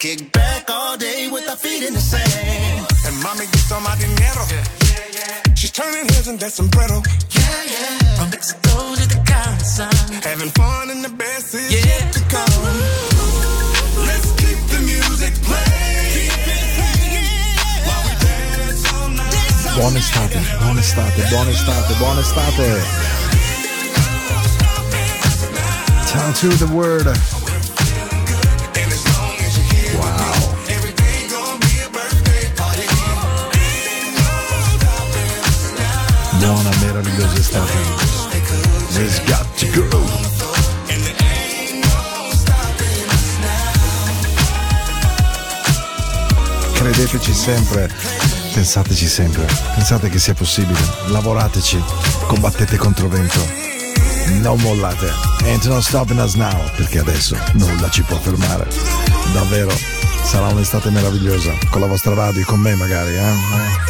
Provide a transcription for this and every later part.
Kick back all day with our feet in the sand. And mommy gets on my dinero. She's turning heads in that sombrero. Oh. Yeah, yeah. From Mexico to the Caribbean. Having fun and the best is Yeah. yet to come. Let's keep the music playing. While we dance all night. Buona estate, buona estate, buona estate, buona estate. Tell to the word. Now. Buona, meravigliosa estate. It's got to go. Credeteci sempre, pensateci sempre, pensate che sia possibile, lavorateci, combattete contro vento, non mollate, and non stopping us now, perché adesso nulla ci può fermare. Davvero, sarà un'estate meravigliosa, con la vostra radio, con me magari, eh?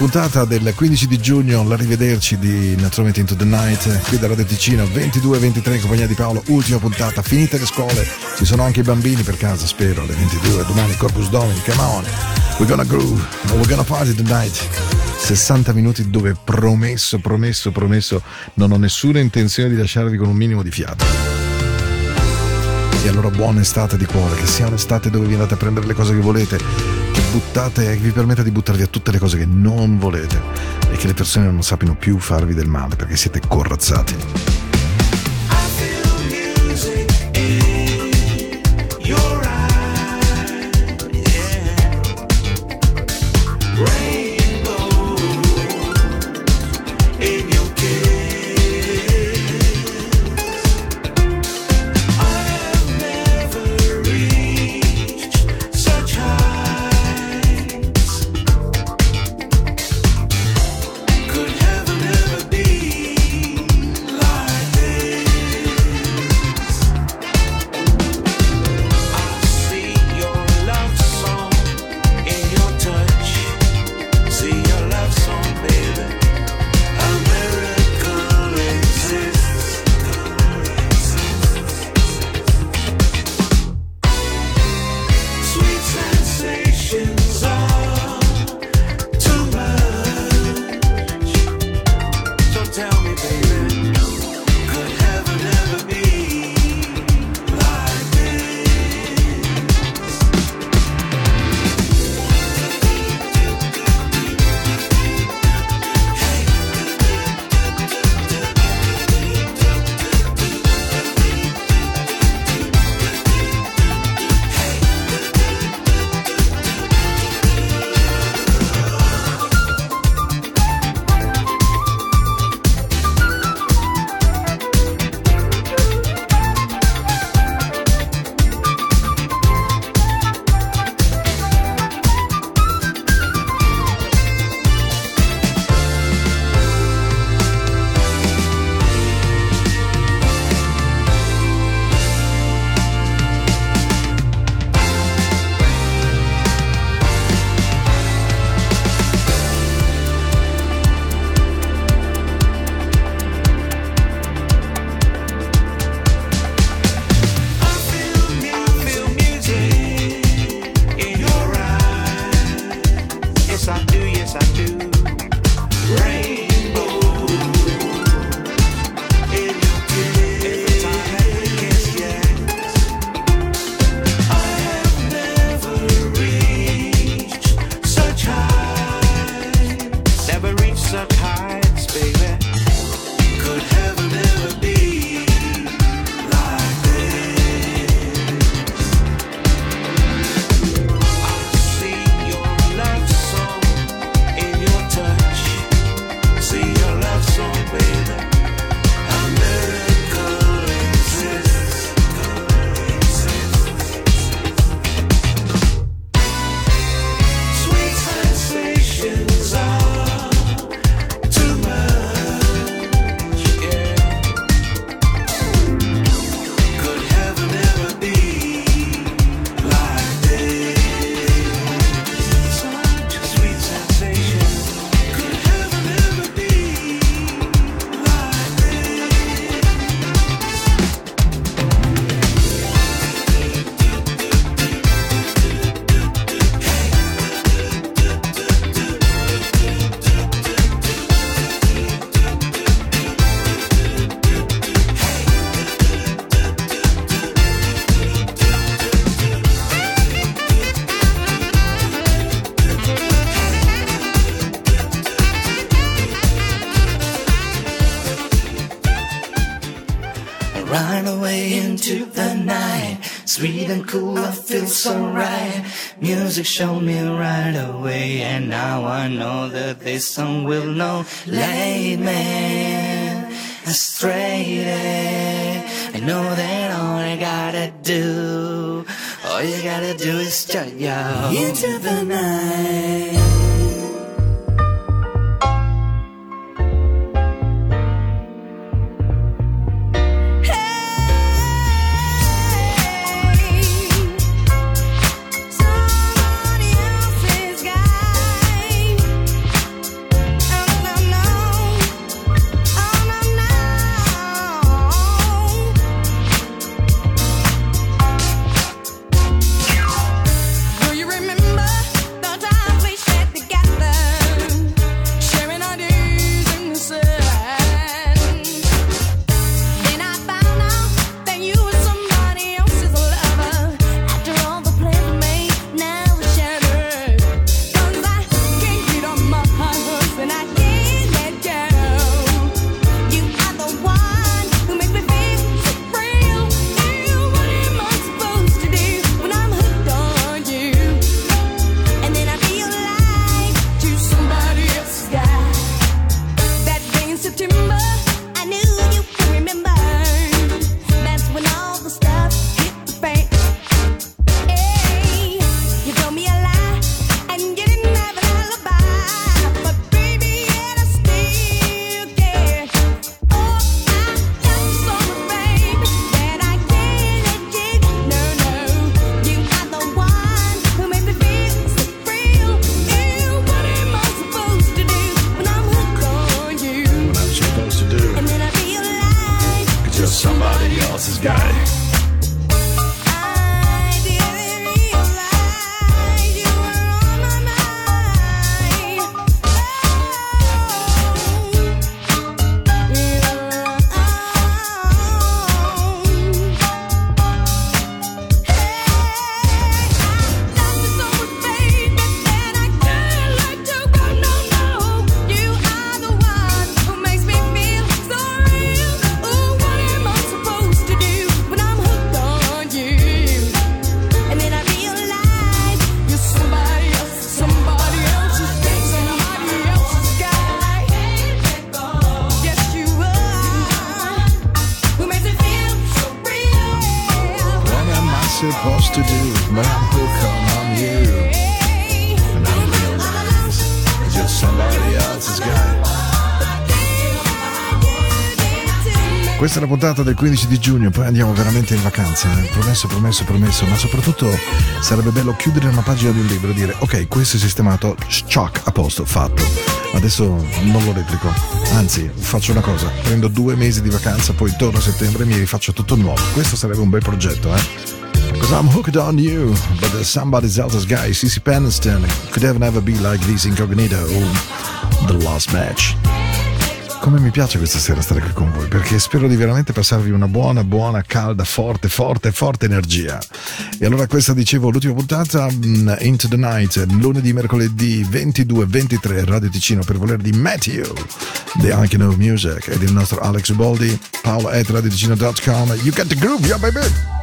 Puntata del 15 di giugno, l'arrivederci di Naturalmente Into the Night, qui da Radio Ticino, 22-23 in compagnia di Paolo, ultima puntata, finite le scuole, ci sono anche i bambini per casa, spero, alle 22, domani Corpus Domini, come on, we're gonna groove, we're gonna party tonight. 60 minuti dove promesso, promesso, promesso, non ho nessuna intenzione di lasciarvi con un minimo di fiato. E allora buona estate di cuore, che sia un'estate dove vi andate a prendere le cose che volete, buttate vi permetta di buttarvi a tutte le cose che non volete e che le persone non sappiano più farvi del male perché siete corazzati. Run away into the night, sweet and cool, I feel so right. Music showed me right away, and now I know that this song will know. Late me astray. I know that all I gotta do, all you gotta do is shut your into the night. Puntata del 15 di giugno, poi andiamo veramente in vacanza, eh? promesso, promesso, promesso, ma soprattutto sarebbe bello chiudere una pagina di un libro e dire ok, questo è sistemato, shock, a posto, fatto. Adesso non lo replico, anzi faccio una cosa, prendo due mesi di vacanza, poi torno a settembre e mi rifaccio tutto nuovo. Questo sarebbe un bel progetto, eh? Cause I'm hooked on you, but there's somebody else's guy, CC Peniston, could ever never be like this incognito, the last match. Come mi piace questa sera stare qui con voi, perché spero di veramente passarvi una buona, buona, calda, forte, forte, forte energia. E allora questa dicevo l'ultima puntata, mm, Into the Night, lunedì, mercoledì 22-23, Radio Ticino per volere di Matthew, The Icon of Music, ed il nostro Alex Uboldi, paolo at radioticino.com, you get the groove, yeah baby!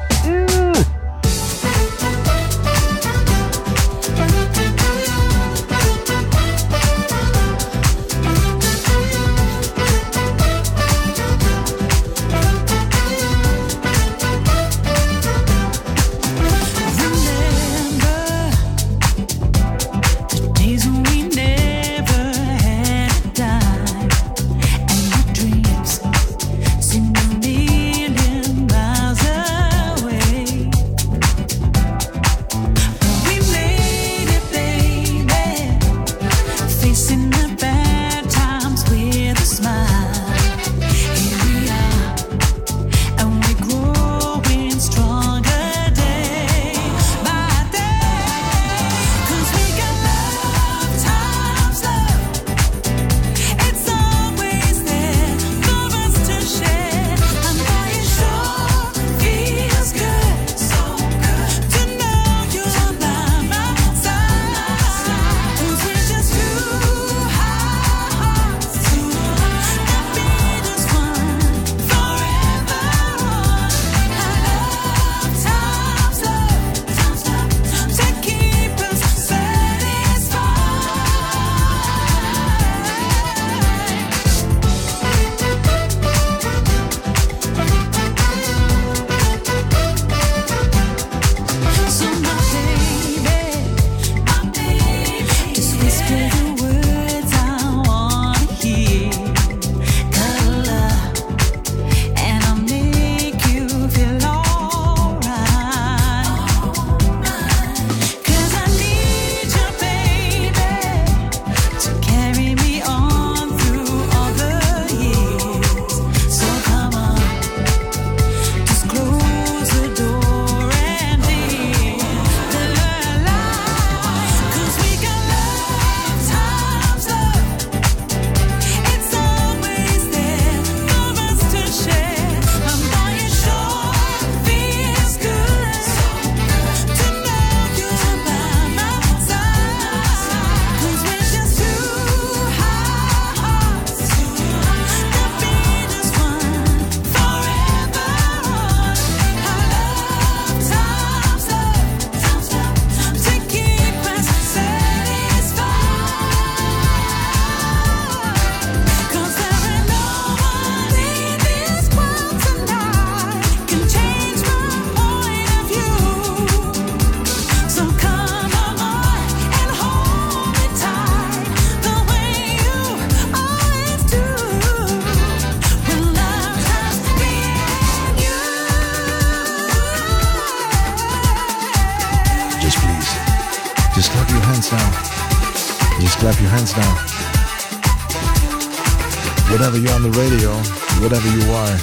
On the radio, whatever you are,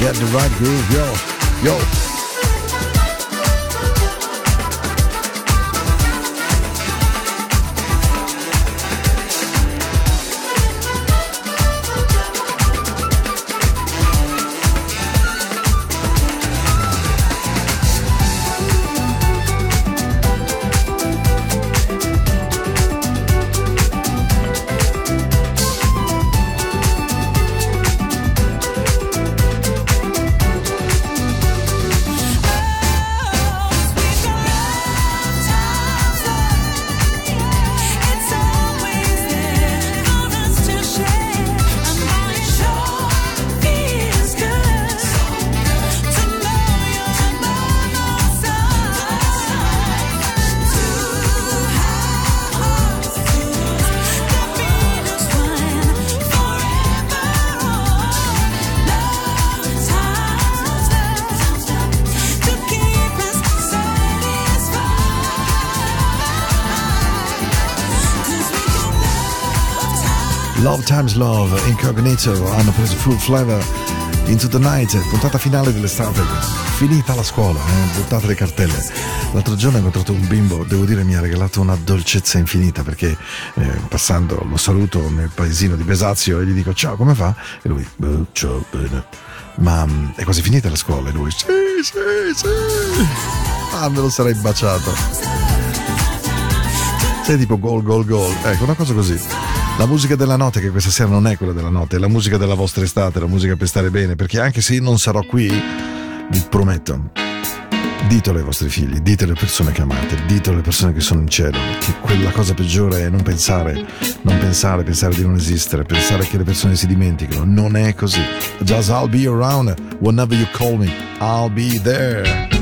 get the right groove, yo, yo. Love Incognito hanno preso full flavor Into the Night, puntata finale dell'estate. Finita la scuola, eh, buttate le cartelle. L'altro giorno ho incontrato un bimbo, devo dire mi ha regalato una dolcezza infinita perché eh, passando lo saluto nel paesino di Besazio e gli dico ciao, come fa? E lui, "Beh, ciao, bene. Ma mm, è quasi finita la scuola? E lui, sì, sì, sì. Ah, me lo sarei baciato. Sei tipo gol, gol, gol. Ecco, una cosa così. La musica della notte, che questa sera non è quella della notte, è la musica della vostra estate, la musica per stare bene, perché anche se io non sarò qui, vi prometto, ditelo ai vostri figli, dite alle persone che amate, dite alle persone che sono in cielo, che quella cosa peggiore è non pensare, non pensare, pensare di non esistere, pensare che le persone si dimenticano. Non è così. Just I'll be around whenever you call me. I'll be there.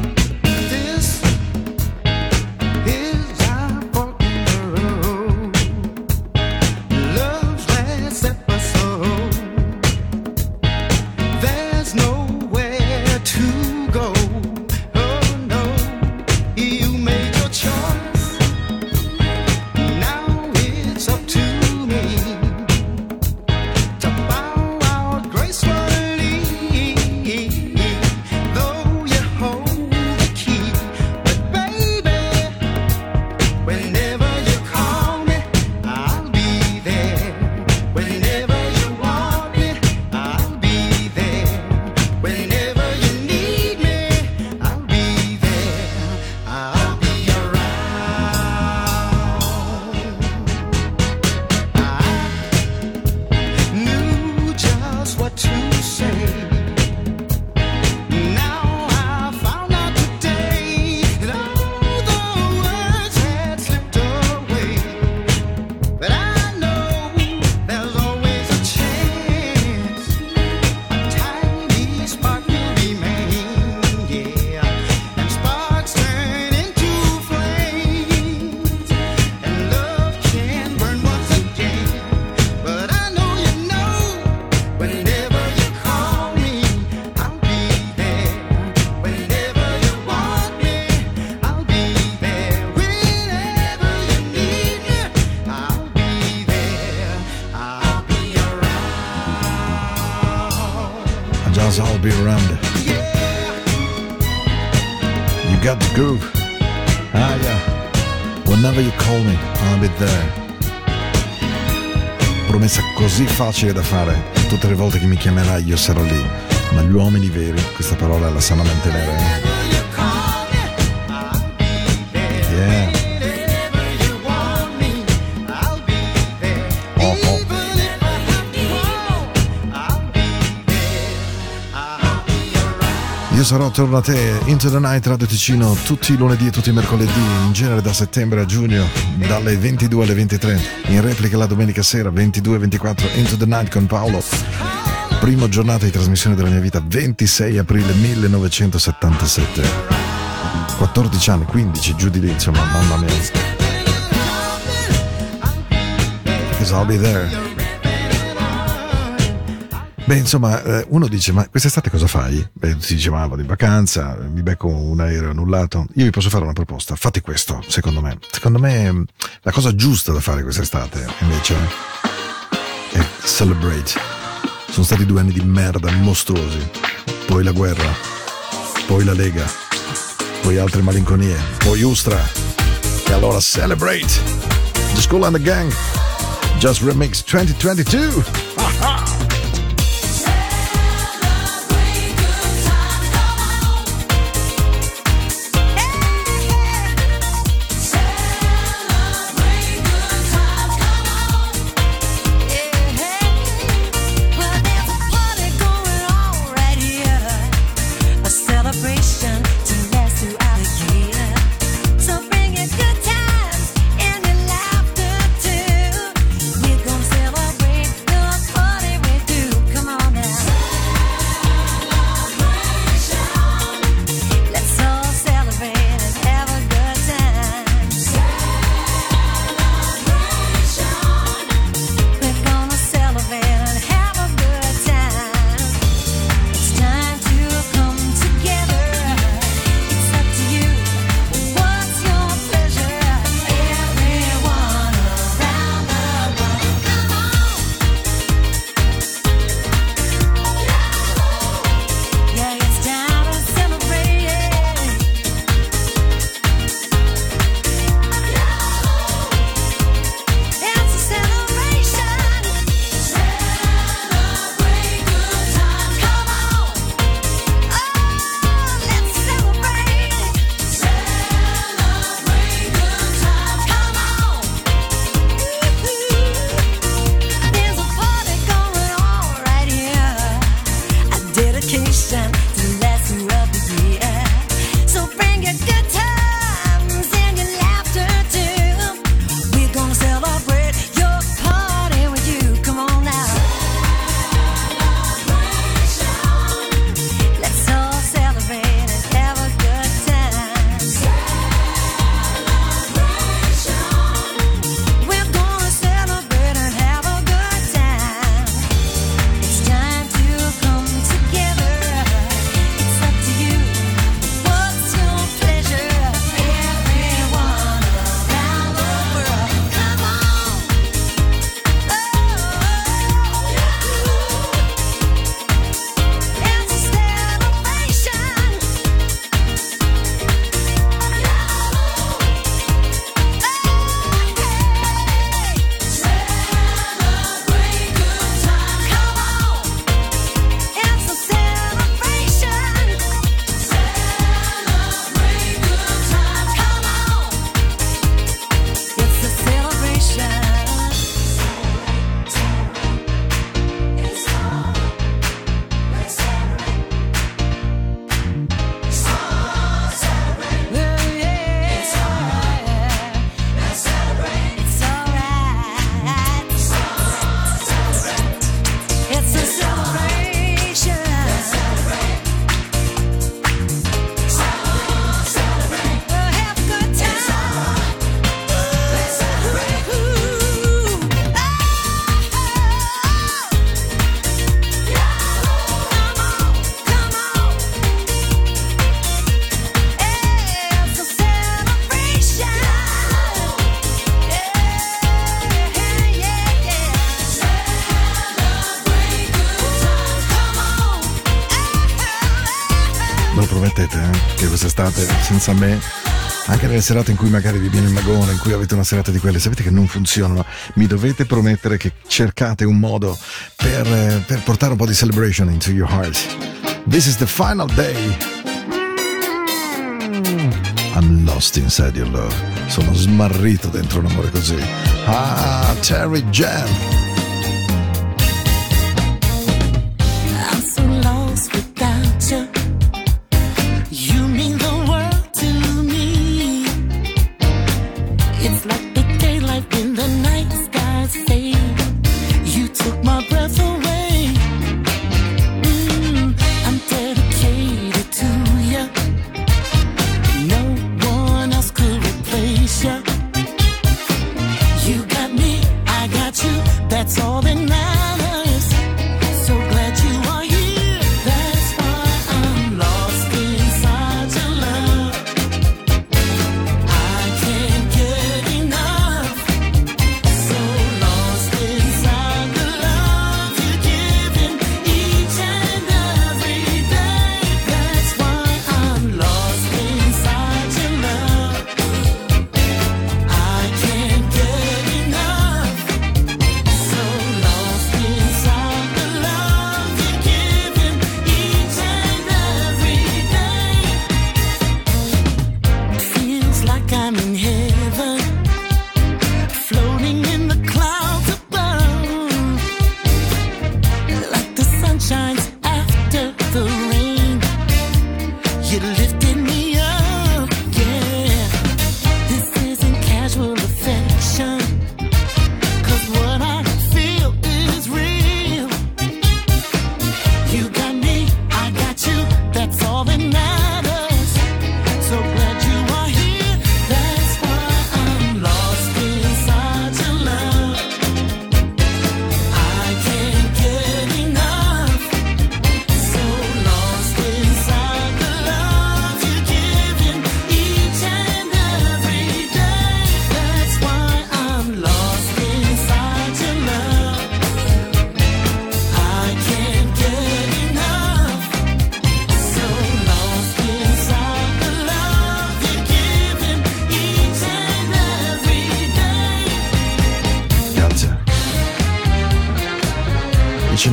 Facile da fare. Tutte le volte che mi chiamerai io sarò lì. Ma gli uomini veri, questa parola la sanno mantenere. Io sarò attorno a te, Into the Night Radio Ticino, tutti i lunedì e tutti i mercoledì, in genere da settembre a giugno, dalle 22 alle 23, in replica la domenica sera, 22-24, Into the Night con Paolo. Prima giornata di trasmissione della mia vita, 26 aprile 1977. 14 anni, 15, giù di lì, insomma, mamma mia. Because I'll be there. Beh, insomma, eh, uno dice: Ma quest'estate cosa fai? Beh, si dice: Ma vado in vacanza, mi becco un aereo annullato. Io vi posso fare una proposta. Fate questo, secondo me. Secondo me, mh, la cosa giusta da fare quest'estate, invece, è celebrate. Sono stati due anni di merda mostruosi. Poi la guerra, poi la Lega, poi altre malinconie, poi Ustra. E allora celebrate! The School and the Gang, Just Remix 2022. Well, quest'estate, senza me, anche nelle serate in cui magari vi viene il magone, in cui avete una serata di quelle, sapete che non funzionano, mi dovete promettere che cercate un modo per, eh, per portare un po' di celebration into your heart. This is the final day. I'm lost inside your love. Sono smarrito dentro un amore così. Ah, Terry Jam.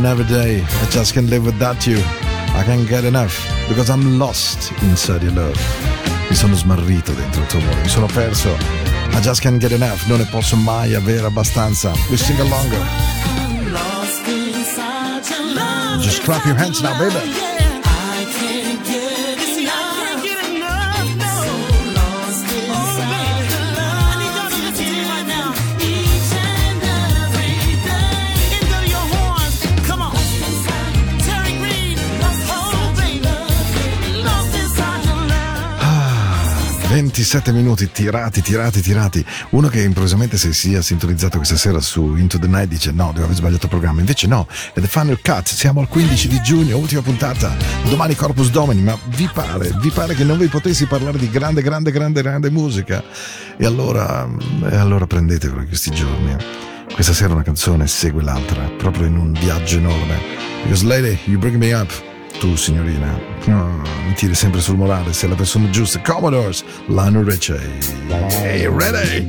Every day. I just can't live without you. I can't get enough because I'm lost inside your love. Mi sono smarrito dentro il tuo amore, mi sono perso. I just can't get enough, non ne posso mai avere abbastanza. We sing along. Love. Just clap your hands now, baby. 27 minuti tirati, tirati, tirati. Uno che improvvisamente si sia sintonizzato questa sera su Into the Night dice no, devo aver sbagliato programma. Invece no, è The Final Cut. Siamo al 15 di giugno, ultima puntata. Domani Corpus Domini, ma vi pare, vi pare che non vi potessi parlare di grande, grande, grande, grande musica? E allora, e allora prendetevelo questi giorni. Questa sera una canzone segue l'altra, proprio in un viaggio enorme. Because lady, you bring me up. Tu, signorina, no, mi tiri sempre sul morale, sei la persona giusta. Commodores, Lionel Richie. Hey, ready?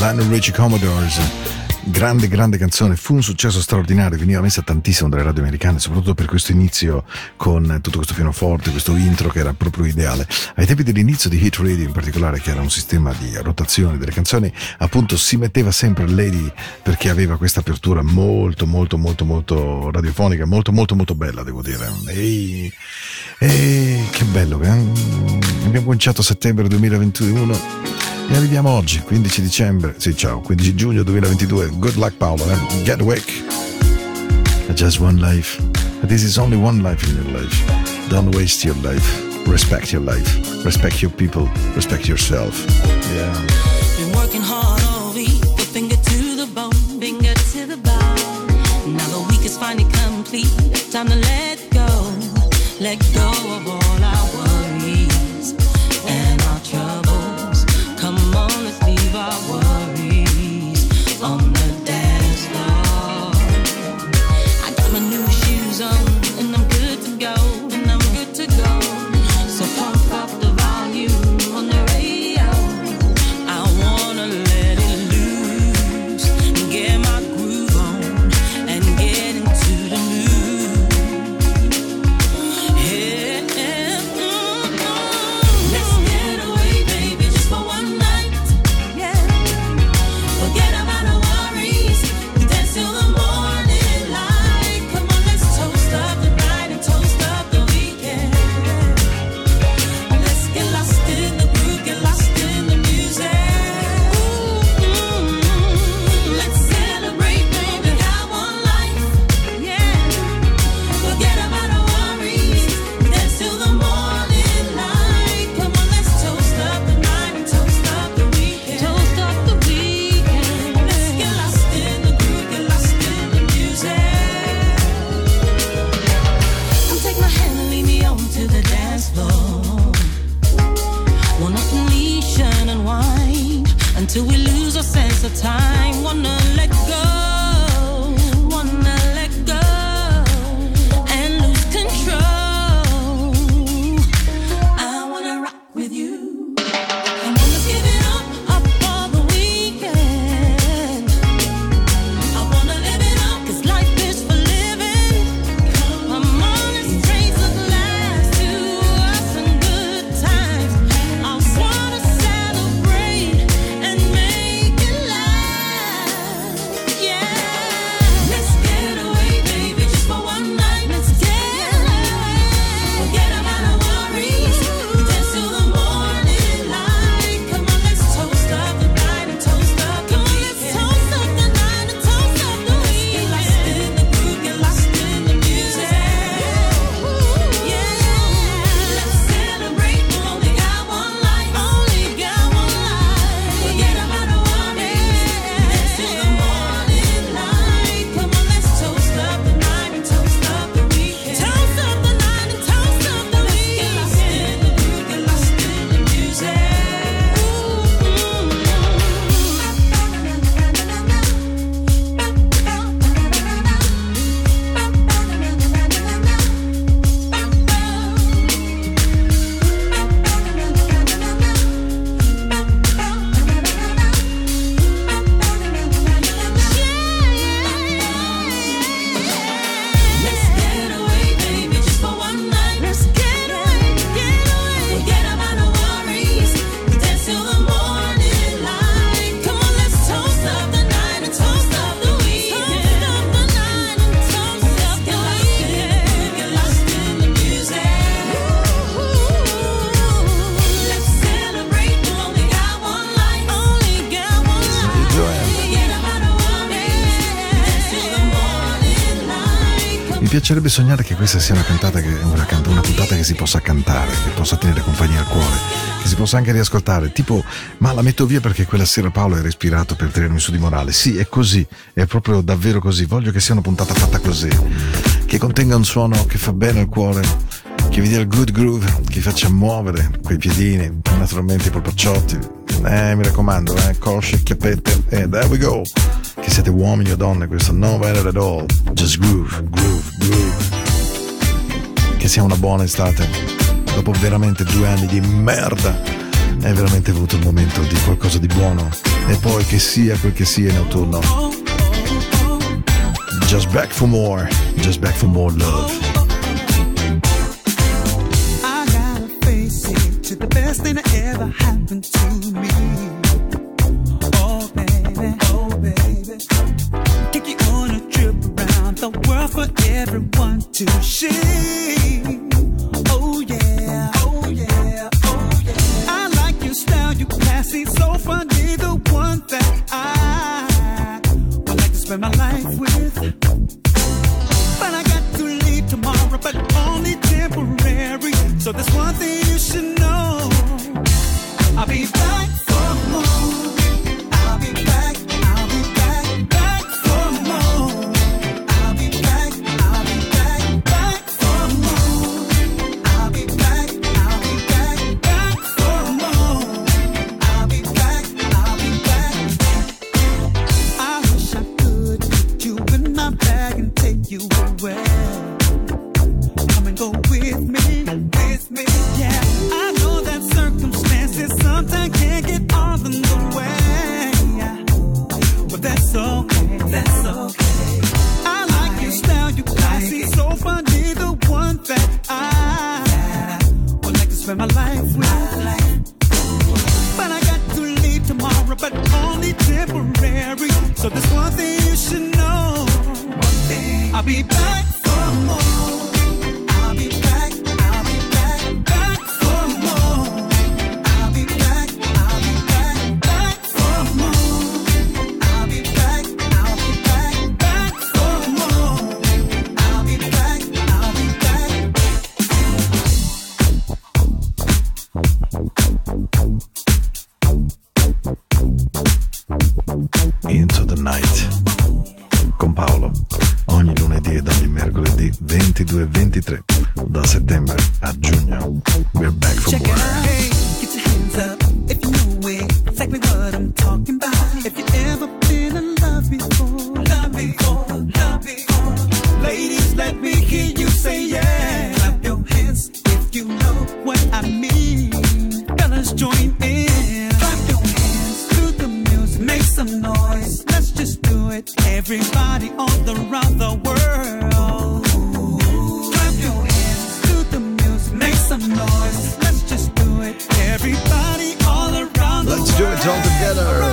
Lionel Richie Commodores. Grande, grande canzone, fu un successo straordinario, veniva messa tantissimo dalle radio americane, soprattutto per questo inizio con tutto questo pianoforte, questo intro che era proprio ideale. Ai tempi dell'inizio di Hit Radio in particolare, che era un sistema di rotazione delle canzoni, appunto si metteva sempre Lady perché aveva questa apertura molto, molto, molto, molto radiofonica, molto, molto, molto bella, devo dire. E, e che bello, eh? abbiamo cominciato a settembre 2021 e arriviamo oggi, 15 dicembre, sì ciao, 15 giugno 2022. Good luck Paolo, eh? get awake. Just one life. This is only one life in your life. Don't waste your life. Respect your life. Respect your people. Respect yourself. Yeah. Been working hard all week, whipping good to the bone, Finger to the bone. Now the week is finally complete. Time to let go, let go. piacerebbe sognare che questa sia una cantata, che, una, canta, una puntata che si possa cantare, che possa tenere compagnia al cuore, che si possa anche riascoltare. Tipo, ma la metto via perché quella sera Paolo era ispirato per tenermi su di morale. Sì, è così, è proprio davvero così. Voglio che sia una puntata fatta così, che contenga un suono che fa bene al cuore, che vi dia il good groove, che faccia muovere quei piedini, naturalmente i polpacciotti. Eh, mi raccomando, eh, cosce, chiappette, e eh, there we go che siete uomini o donne, questo no matter at all, just groove, groove, groove. Che sia una buona estate. Dopo veramente due anni di merda, è veramente venuto il momento di qualcosa di buono. E poi che sia quel che sia in autunno. Just back for more, just back for more love. I gotta face it, the best thing that ever happened to me. to share. all together.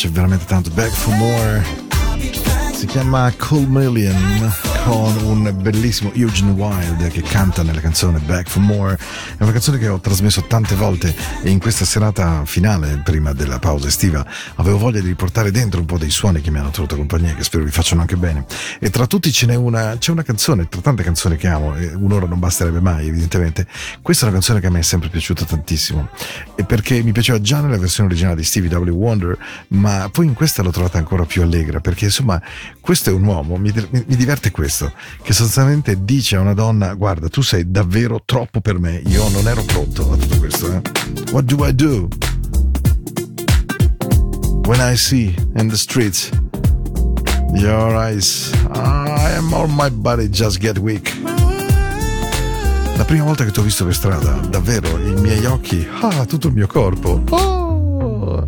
piace veramente tanto. Back for More. Si chiama Cool Million con un bellissimo Eugene Wilde che canta nella canzone Back for More. È una canzone che ho trasmesso tante volte e in questa serata finale, prima della pausa estiva, avevo voglia di riportare dentro un po' dei suoni che mi hanno tenuto compagnia, che spero vi facciano anche bene. E tra tutti ce n'è una, c'è una canzone, tra tante canzoni che amo, e un'ora non basterebbe mai, evidentemente. Questa è una canzone che a me è sempre piaciuta tantissimo. E perché mi piaceva già nella versione originale di Stevie W. Wonder, ma poi in questa l'ho trovata ancora più allegra, perché insomma, questo è un uomo, mi, mi diverte questo questo, che sostanzialmente dice a una donna, guarda, tu sei davvero troppo per me, io non ero pronto a tutto questo. Eh? What do I do? When I see in the streets your eyes, I am all my body just get weak. La prima volta che ti ho visto per strada, davvero, i miei occhi, ah, tutto il mio corpo. Oh.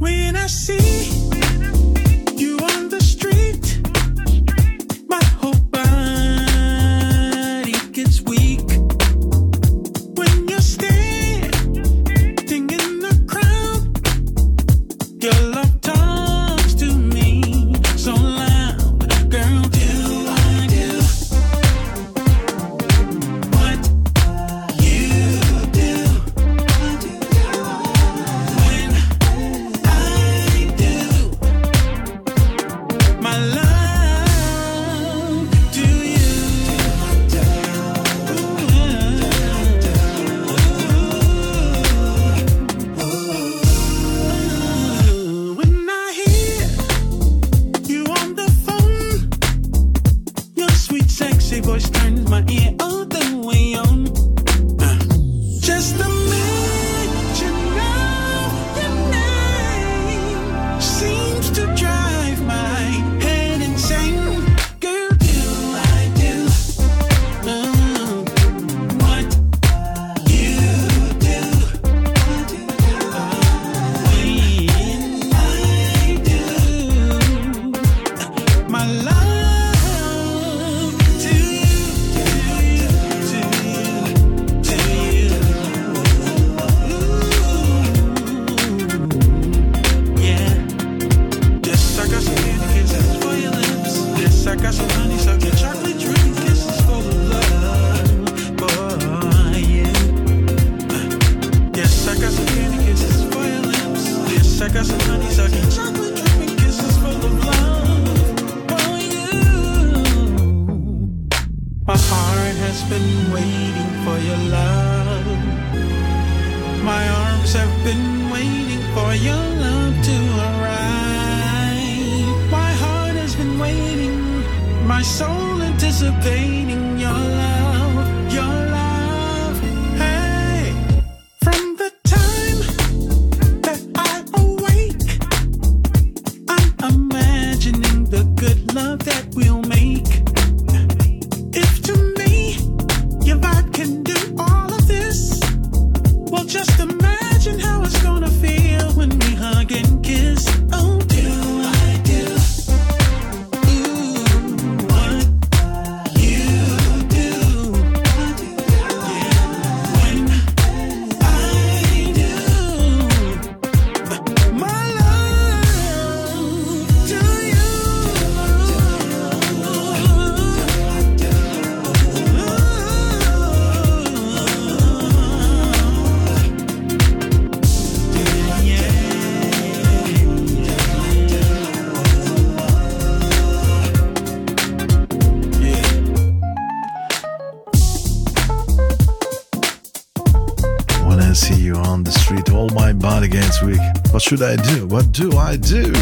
Should I do? What do I do?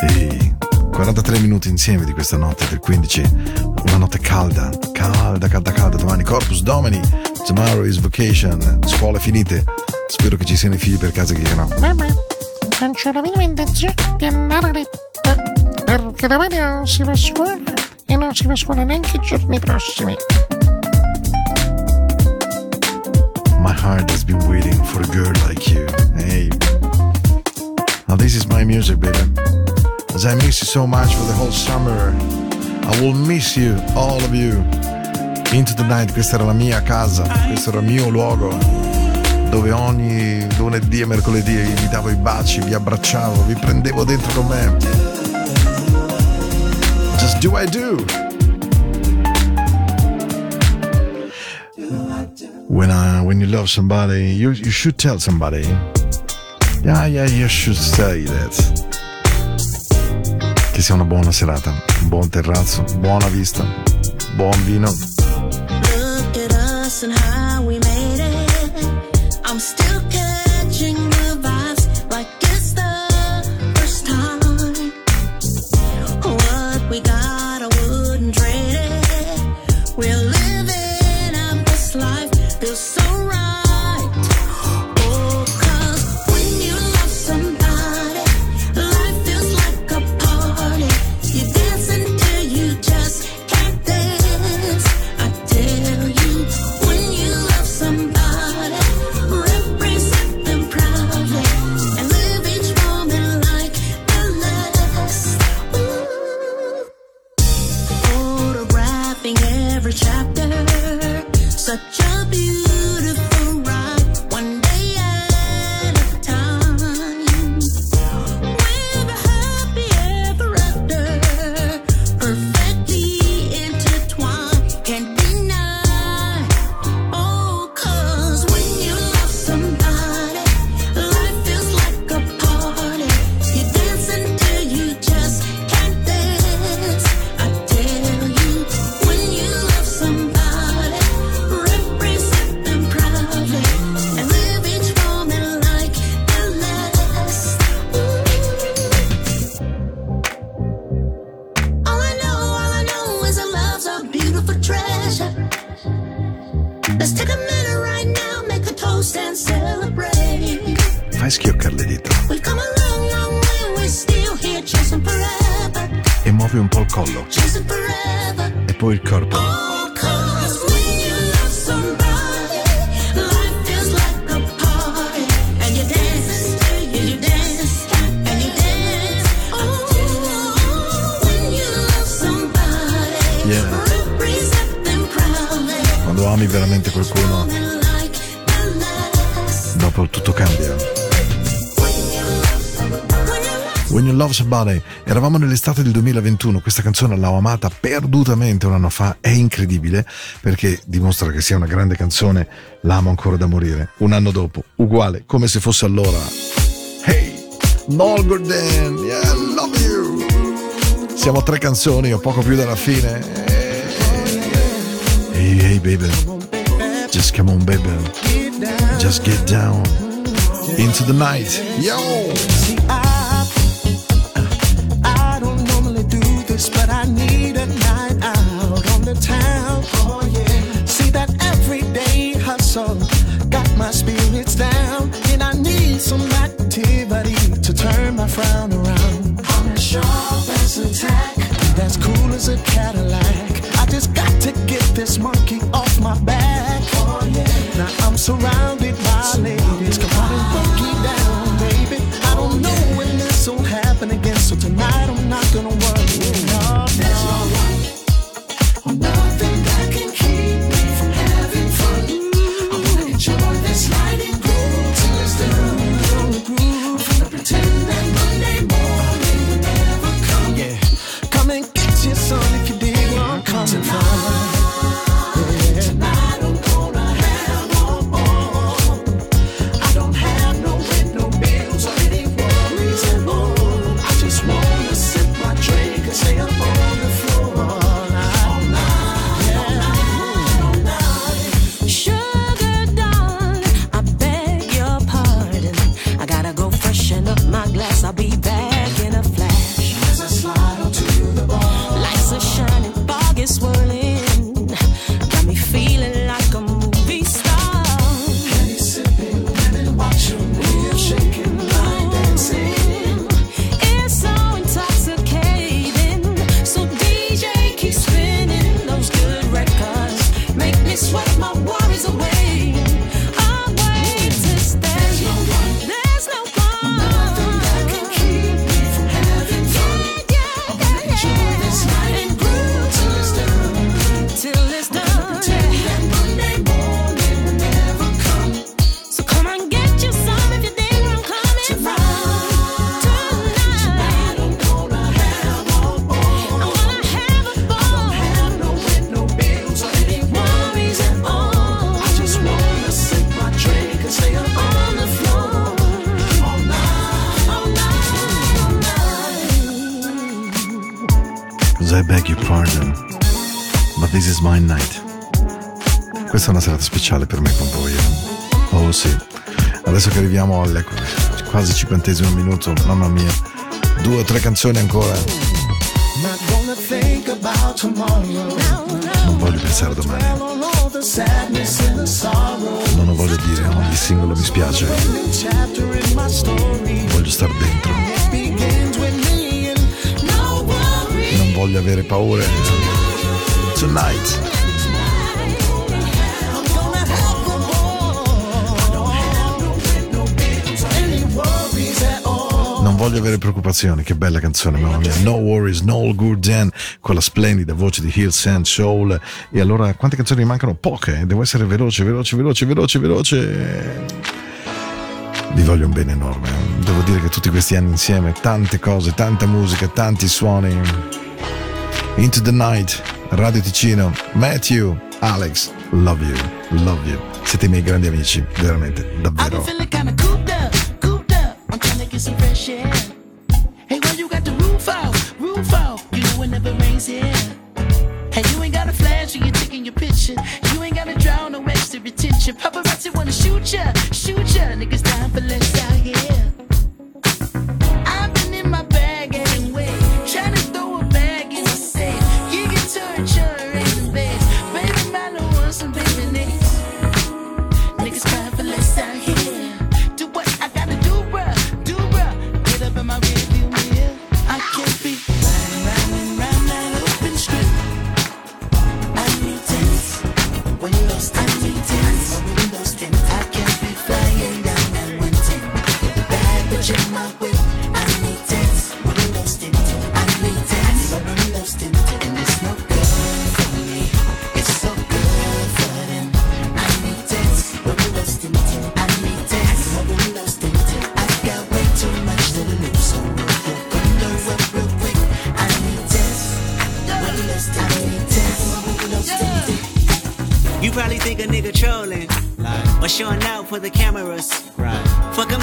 E 43 minuti insieme di questa notte del 15. Una notte calda, calda, calda, calda. Domani Corpus Domini. Tomorrow is vacation. Scuole finite. Spero che ci siano i figli per casa che no. Mamma, non c'è la minima intenzione di andare a letto. Perché domani non si va a scuola e non si va a scuola neanche i giorni prossimi. My heart has been waiting for a girl like you. Hey. My music, baby. As I miss you so much for the whole summer, I will miss you, all of you. Into the night, questa era la mia casa, questo era il mio luogo, dove ogni lunedì e mercoledì vi davo i baci, vi abbracciavo, vi prendevo dentro con me. Just do I do. When I, when you love somebody, you you should tell somebody. Yeah, yeah, you should say that. Che sia una buona serata, un buon terrazzo, buona vista, buon vino. Muovi un po' il collo e poi il corpo. Oh. Oh, Yeah. Quando ami veramente qualcuno, dopo tutto cambia. When You Love Somebody. Eravamo nell'estate del 2021, questa canzone l'ho amata perdutamente un anno fa, è incredibile perché dimostra che sia una grande canzone, l'amo ancora da morire. Un anno dopo, uguale, come se fosse allora. Hey, Noel yeah, I love you. Siamo a tre canzoni o poco più dalla fine. Hey, hey baby, just come on baby, just get down. Into the night, yo! some to turn my frown around. I'm as sharp as a tack, cool as a Cadillac. questa è una serata speciale per me con voi. Eh. Oh sì, adesso che arriviamo al ecco, quasi cinquantesimo minuto, mamma mia, due o tre canzoni ancora. Non voglio pensare a domani. Non ho voglia di dire ogni singolo mi spiace. Voglio star dentro. Non voglio avere paure. Tonight. voglio avere preoccupazioni, che bella canzone, mamma mia. No Worries, No Good Then, con la splendida voce di Hills and Soul. E allora, quante canzoni mancano? Poche, eh, devo essere veloce, veloce, veloce, veloce, veloce vi voglio un bene enorme. Eh. Devo dire che tutti questi anni insieme, tante cose, tanta musica, tanti suoni. Into the Night, Radio Ticino, Matthew, Alex, love you, love you. Siete i miei grandi amici, veramente, davvero. get some fresh air. Hey, why you got the roof out? Roof out. You know it never rains here. Hey, you ain't got a flash when you're taking your picture. You ain't got to drown no extra attention. Paparazzi wanna shoot ya, shoot ya. Niggas dying for less out.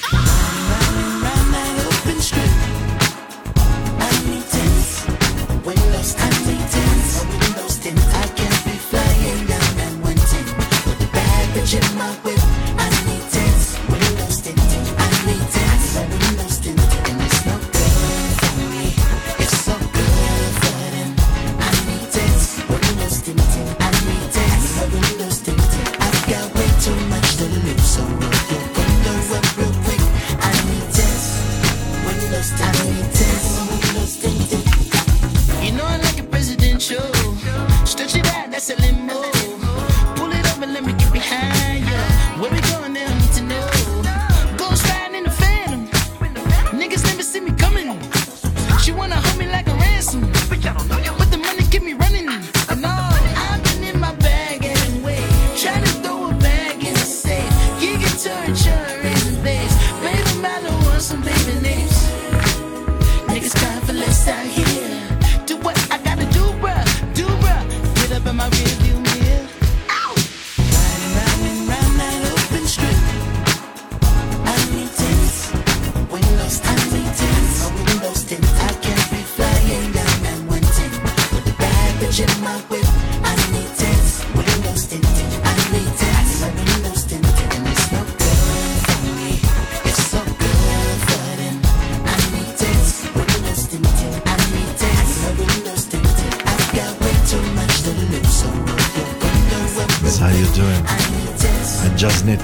Podcast.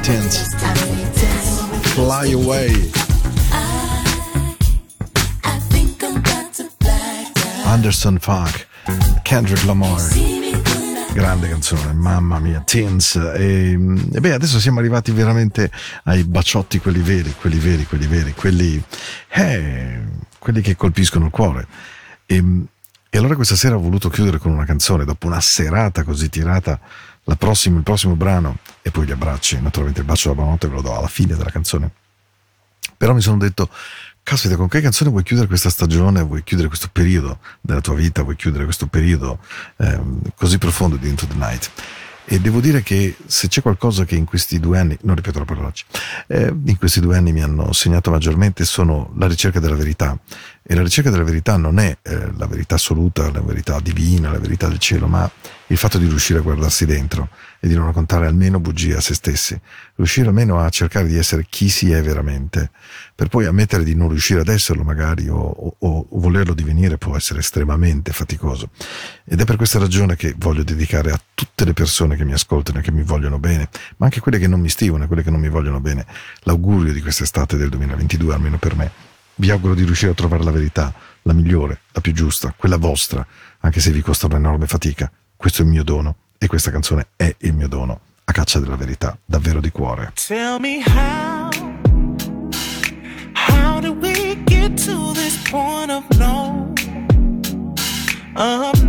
Tents. Fly away. Anderson Park. Kendrick Lamar. Grande canzone, mamma mia, Teens. E, e beh, adesso siamo arrivati veramente ai baciotti, quelli veri, quelli veri, quelli veri, quelli, eh, quelli che colpiscono il cuore. E, e allora questa sera ho voluto chiudere con una canzone, dopo una serata così tirata, prossima, il prossimo brano, e poi gli abbracci, naturalmente il bacio della buonanotte ve lo do alla fine della canzone. Però mi sono detto, caspita, con che canzone vuoi chiudere questa stagione, vuoi chiudere questo periodo della tua vita, vuoi chiudere questo periodo ehm, così profondo di Into the Night? E devo dire che se c'è qualcosa che in questi due anni, non ripeto la parolaccia, eh, in questi due anni mi hanno segnato maggiormente sono la ricerca della verità. E la ricerca della verità non è eh, la verità assoluta, la verità divina, la verità del cielo, ma il fatto di riuscire a guardarsi dentro e di non raccontare almeno bugie a se stessi, riuscire almeno a cercare di essere chi si è veramente, per poi ammettere di non riuscire ad esserlo magari o, o- o volerlo divenire può essere estremamente faticoso. Ed è per questa ragione che voglio dedicare a tutte le persone che mi ascoltano e che mi vogliono bene, ma anche quelle che non mi stimano e quelle che non mi vogliono bene, l'augurio di quest'estate del 2022, almeno per me. Vi auguro di riuscire a trovare la verità, la migliore, la più giusta, quella vostra, anche se vi costa un'enorme fatica. Questo è il mio dono e questa canzone è il mio dono, a caccia della verità, davvero di cuore. Tell me how, how did we get to this point of no, of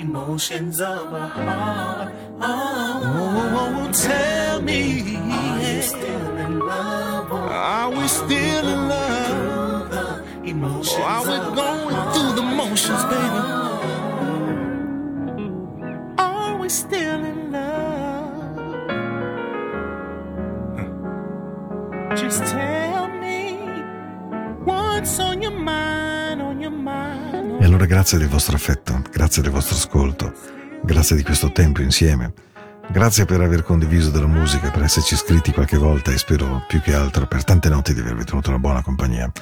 emotions of a heart? Oh, tell me, are you still in love are we still in love? The emotions or are we going through the motions, baby? Are we still in love? Just tell me what's on your mind, E allora grazie del vostro affetto, grazie del vostro ascolto, grazie di questo tempo insieme, grazie per aver condiviso della musica, per esserci iscritti qualche volta e spero più che altro per tante notti di avervi tenuto una buona compagnia.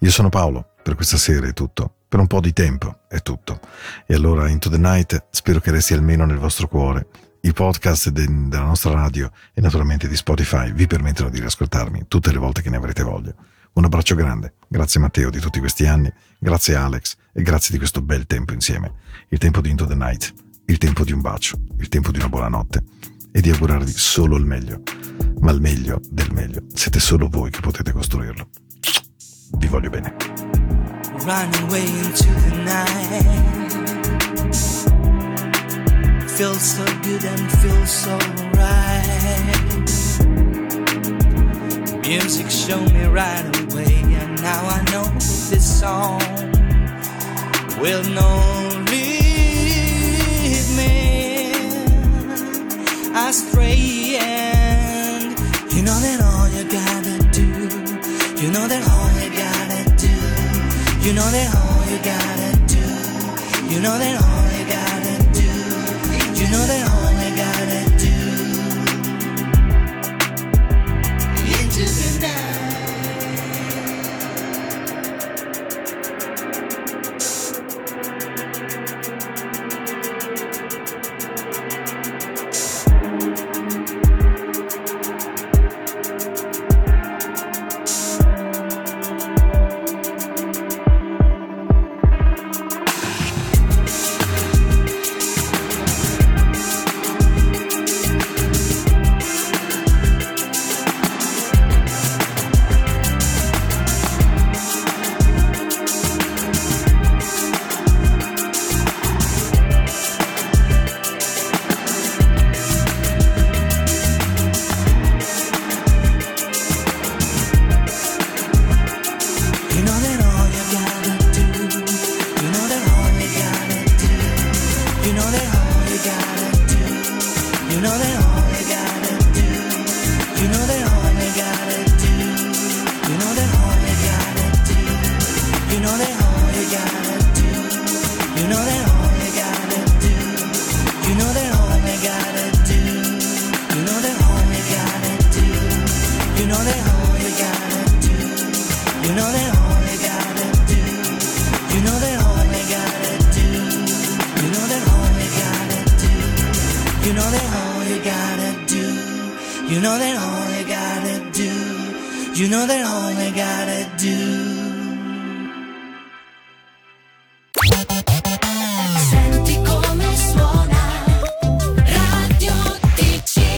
Io sono Paolo, per questa sera è tutto, per un po' di tempo è tutto. E allora Into the Night spero che resti almeno nel vostro cuore. I podcast de- della nostra radio e naturalmente di Spotify vi permettono di riascoltarmi tutte le volte che ne avrete voglia. Un abbraccio grande, grazie Matteo di tutti questi anni, grazie Alex e grazie di questo bel tempo insieme. Il tempo di Into the Night, il tempo di un bacio, il tempo di una buona notte e di augurarvi solo il meglio, ma il meglio del meglio. Siete solo voi che potete costruirlo. Vi voglio bene. running away into the night. Feels so good and feels so right. Music showed me right away, and now I know this song will not lead me astray. And you know that all you gotta do, you know that all you gotta do. You know that all you gotta do. You know that all you gotta do. You know that